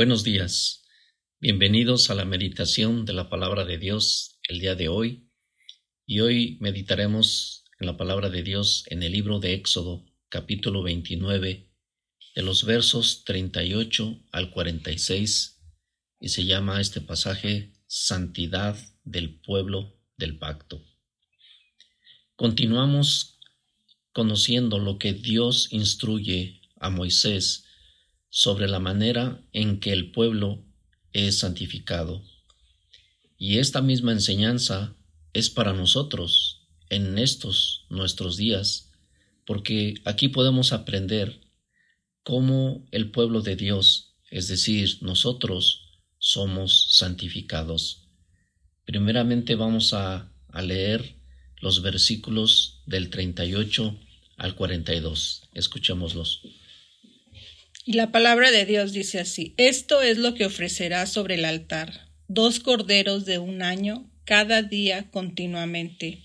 Buenos días. Bienvenidos a la meditación de la palabra de Dios el día de hoy. Y hoy meditaremos en la palabra de Dios en el libro de Éxodo, capítulo 29, de los versos 38 al 46, y se llama este pasaje Santidad del pueblo del pacto. Continuamos conociendo lo que Dios instruye a Moisés sobre la manera en que el pueblo es santificado. Y esta misma enseñanza es para nosotros en estos nuestros días, porque aquí podemos aprender cómo el pueblo de Dios, es decir, nosotros, somos santificados. Primeramente vamos a, a leer los versículos del 38 al 42. Escuchémoslos. Y la palabra de Dios dice así, esto es lo que ofrecerás sobre el altar, dos corderos de un año cada día continuamente.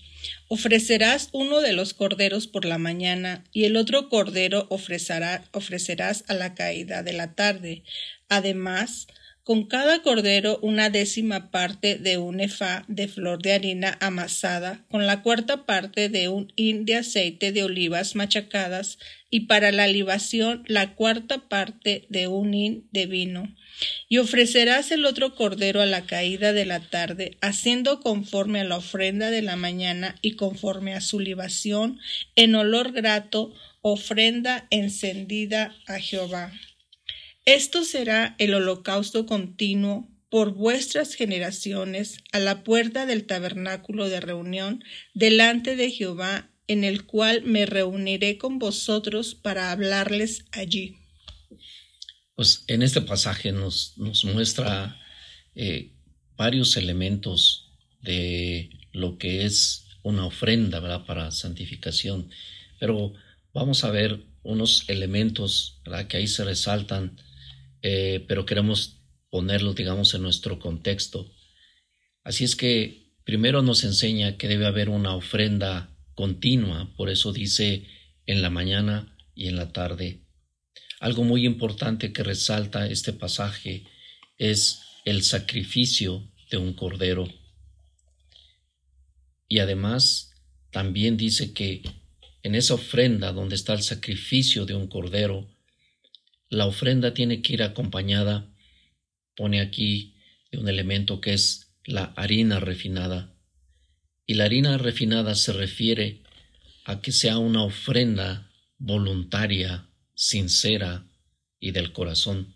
Ofrecerás uno de los corderos por la mañana y el otro cordero ofrecerás a la caída de la tarde. Además, con cada cordero una décima parte de un efá de flor de harina amasada, con la cuarta parte de un hin de aceite de olivas machacadas, y para la libación la cuarta parte de un hin de vino. Y ofrecerás el otro cordero a la caída de la tarde, haciendo conforme a la ofrenda de la mañana y conforme a su libación, en olor grato, ofrenda encendida a Jehová. Esto será el holocausto continuo por vuestras generaciones a la puerta del tabernáculo de reunión delante de Jehová, en el cual me reuniré con vosotros para hablarles allí. Pues en este pasaje nos, muestra eh, varios elementos de lo que es una ofrenda para santificación, pero vamos a ver unos elementos que ahí se resaltan eh, pero queremos ponerlo, digamos, en nuestro contexto. Así es que primero nos enseña que debe haber una ofrenda continua, por eso dice en la mañana y en la tarde. Algo muy importante que resalta este pasaje es el sacrificio de un cordero. Y además también dice que en esa ofrenda donde está el sacrificio de un cordero, la ofrenda tiene que ir acompañada, pone aquí, de un elemento que es la harina refinada. Y la harina refinada se refiere a que sea una ofrenda voluntaria, sincera y del corazón.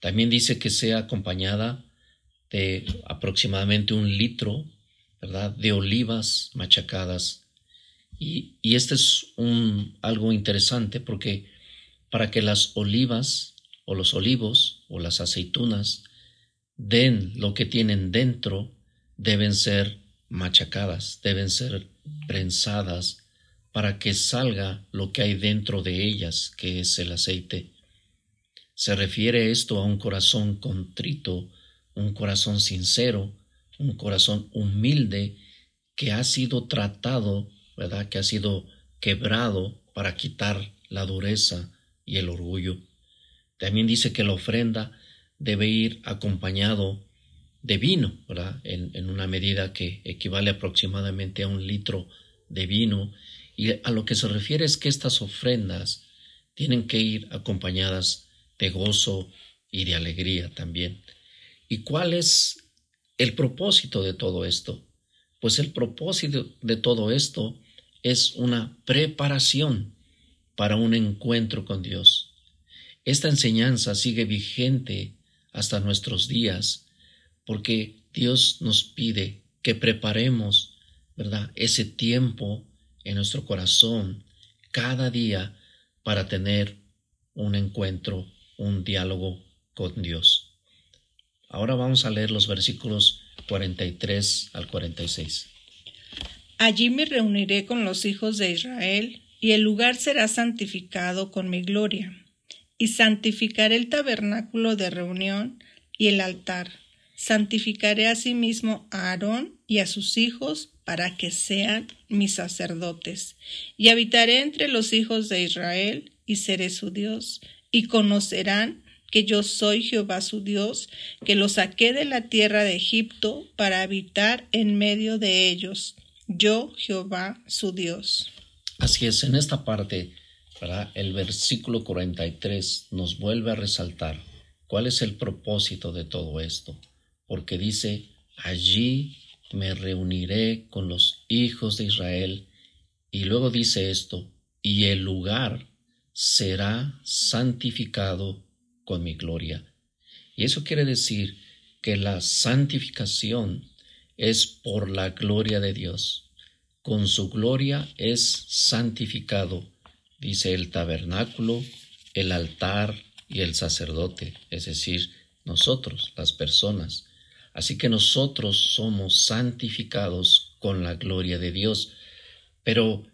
También dice que sea acompañada de aproximadamente un litro, ¿verdad?, de olivas machacadas. Y, y este es algo interesante porque para que las olivas o los olivos o las aceitunas den lo que tienen dentro, deben ser machacadas, deben ser prensadas para que salga lo que hay dentro de ellas, que es el aceite. Se refiere esto a un corazón contrito, un corazón sincero, un corazón humilde que ha sido tratado, ¿verdad? Que ha sido quebrado para quitar la dureza, y el orgullo. También dice que la ofrenda debe ir acompañado de vino, ¿verdad? En, una medida que equivale aproximadamente a un litro de vino. Y a lo que se refiere es que estas ofrendas tienen que ir acompañadas de gozo y de alegría también. ¿Y cuál es el propósito de todo esto? Pues el propósito de todo esto es una preparación para un encuentro con Dios. Esta enseñanza sigue vigente hasta nuestros días porque Dios nos pide que preparemos, ¿verdad?, ese tiempo en nuestro corazón cada día para tener un encuentro, un diálogo con Dios. Ahora vamos a leer los versículos 43 al 46. Allí me reuniré con los hijos de Israel y el lugar será santificado con mi gloria. Y santificaré el tabernáculo de reunión y el altar. Santificaré asimismo a Aarón y a sus hijos para que sean mis sacerdotes. Y habitaré entre los hijos de Israel y seré su Dios. Y conocerán que yo soy Jehová su Dios, que los saqué de la tierra de Egipto para habitar en medio de ellos. Yo Jehová su Dios. Así es, en esta parte, el versículo 43 nos vuelve a resaltar cuál es el propósito de todo esto, porque dice, allí me reuniré con los hijos de Israel, y luego dice esto, y el lugar será santificado con mi gloria. Y eso quiere decir que la santificación es por la gloria de Dios. Con su gloria es santificado, dice el tabernáculo, el altar y el sacerdote, es decir, nosotros, las personas. Así que nosotros somos santificados con la gloria de Dios. Pero,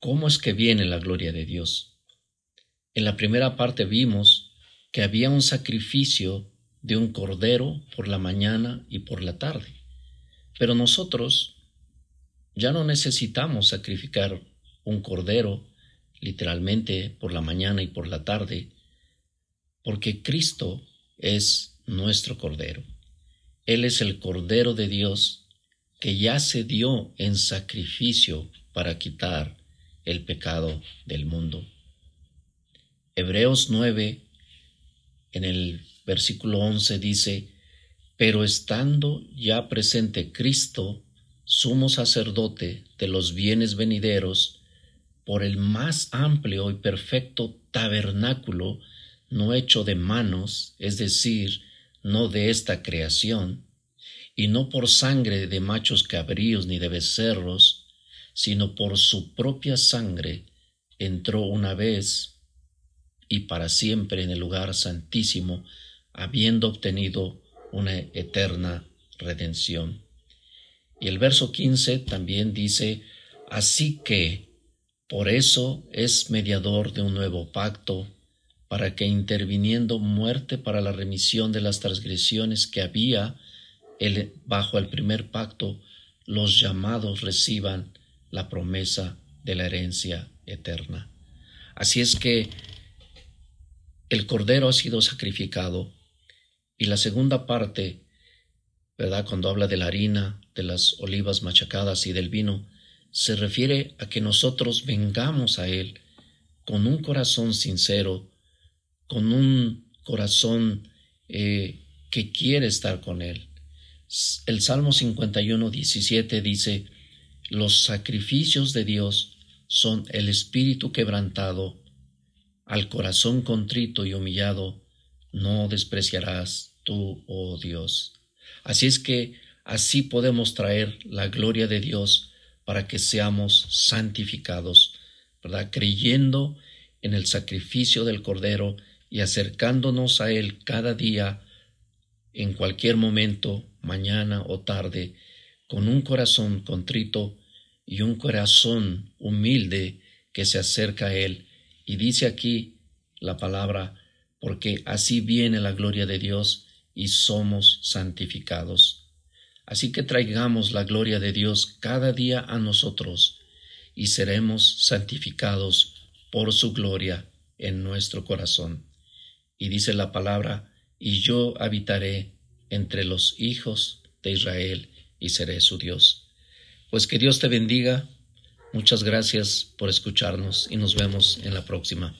¿cómo es que viene la gloria de Dios? En la primera parte vimos que había un sacrificio de un cordero por la mañana y por la tarde. Pero nosotros ya no necesitamos sacrificar un cordero literalmente por la mañana y por la tarde, porque Cristo es nuestro cordero. Él es el cordero de Dios que ya se dio en sacrificio para quitar el pecado del mundo. Hebreos 9, en el versículo 11 dice, pero estando ya presente Cristo, sumo sacerdote de los bienes venideros, por el más amplio y perfecto tabernáculo, no hecho de manos, es decir, no de esta creación, y no por sangre de machos cabríos ni de becerros, sino por su propia sangre, entró una vez y para siempre en el lugar santísimo, habiendo obtenido una eterna redención. Y el verso 15 también dice, así que por eso es mediador de un nuevo pacto, para que interviniendo muerte para la remisión de las transgresiones que había bajo el primer pacto, los llamados reciban la promesa de la herencia eterna. Así es que el cordero ha sido sacrificado. Y la segunda parte, ¿verdad? Cuando habla de la harina, de las olivas machacadas y del vino, se refiere a que nosotros vengamos a Él con un corazón sincero, con un corazón eh, que quiere estar con Él. El Salmo 51, 17 dice, los sacrificios de Dios son el espíritu quebrantado al corazón contrito y humillado no despreciarás tú, oh Dios. Así es que así podemos traer la gloria de Dios para que seamos santificados, ¿verdad? Creyendo en el sacrificio del Cordero y acercándonos a Él cada día, en cualquier momento, mañana o tarde, con un corazón contrito y un corazón humilde que se acerca a Él y dice aquí la palabra, porque así viene la gloria de Dios y somos santificados. Así que traigamos la gloria de Dios cada día a nosotros y seremos santificados por su gloria en nuestro corazón. Y dice la palabra, y yo habitaré entre los hijos de Israel y seré su Dios. Pues que Dios te bendiga Muchas gracias por escucharnos y nos vemos en la próxima.